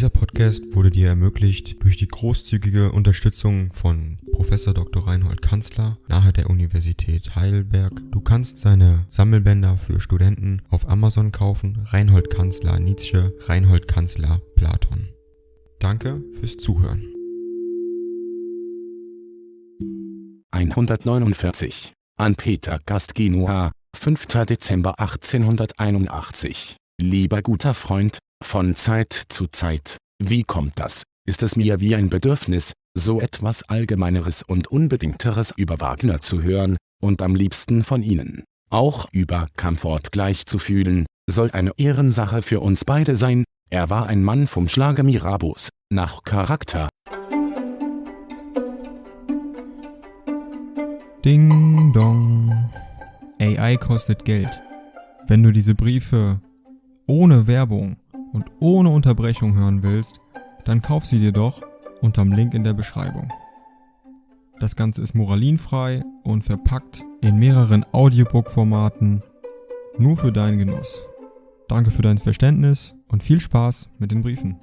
Dieser Podcast wurde dir ermöglicht durch die großzügige Unterstützung von Professor Dr. Reinhold Kanzler nahe der Universität Heidelberg. Du kannst seine Sammelbänder für Studenten auf Amazon kaufen. Reinhold Kanzler Nietzsche, Reinhold Kanzler Platon. Danke fürs Zuhören. 149 an Peter Gastgenua, 5. Dezember 1881. Lieber guter Freund, von Zeit zu Zeit, wie kommt das, ist es mir wie ein Bedürfnis, so etwas Allgemeineres und Unbedingteres über Wagner zu hören, und am liebsten von Ihnen. Auch über Comfort gleich zu fühlen, soll eine Ehrensache für uns beide sein, er war ein Mann vom Schlage Mirabos, nach Charakter. Ding dong. AI kostet Geld. Wenn du diese Briefe ohne Werbung und ohne Unterbrechung hören willst, dann kauf sie dir doch unterm Link in der Beschreibung. Das Ganze ist moralinfrei und verpackt in mehreren Audiobook-Formaten nur für deinen Genuss. Danke für dein Verständnis und viel Spaß mit den Briefen.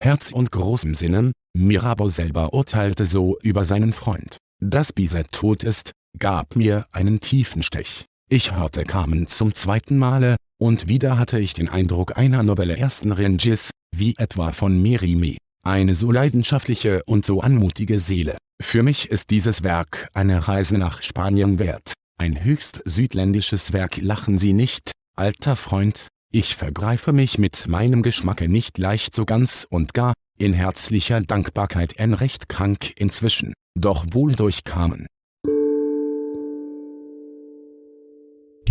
Herz und großem Sinnen, Mirabeau selber urteilte so über seinen Freund. Dass Bizet tot ist, gab mir einen tiefen Stich. Ich hörte Carmen zum zweiten Male, und wieder hatte ich den Eindruck einer Novelle ersten Ranges, wie etwa von Merime. Eine so leidenschaftliche und so anmutige Seele. Für mich ist dieses Werk eine Reise nach Spanien wert. Ein höchst südländisches Werk lachen Sie nicht, alter Freund, ich vergreife mich mit meinem Geschmacke nicht leicht so ganz und gar, in herzlicher Dankbarkeit ein recht krank inzwischen, doch wohl durchkamen.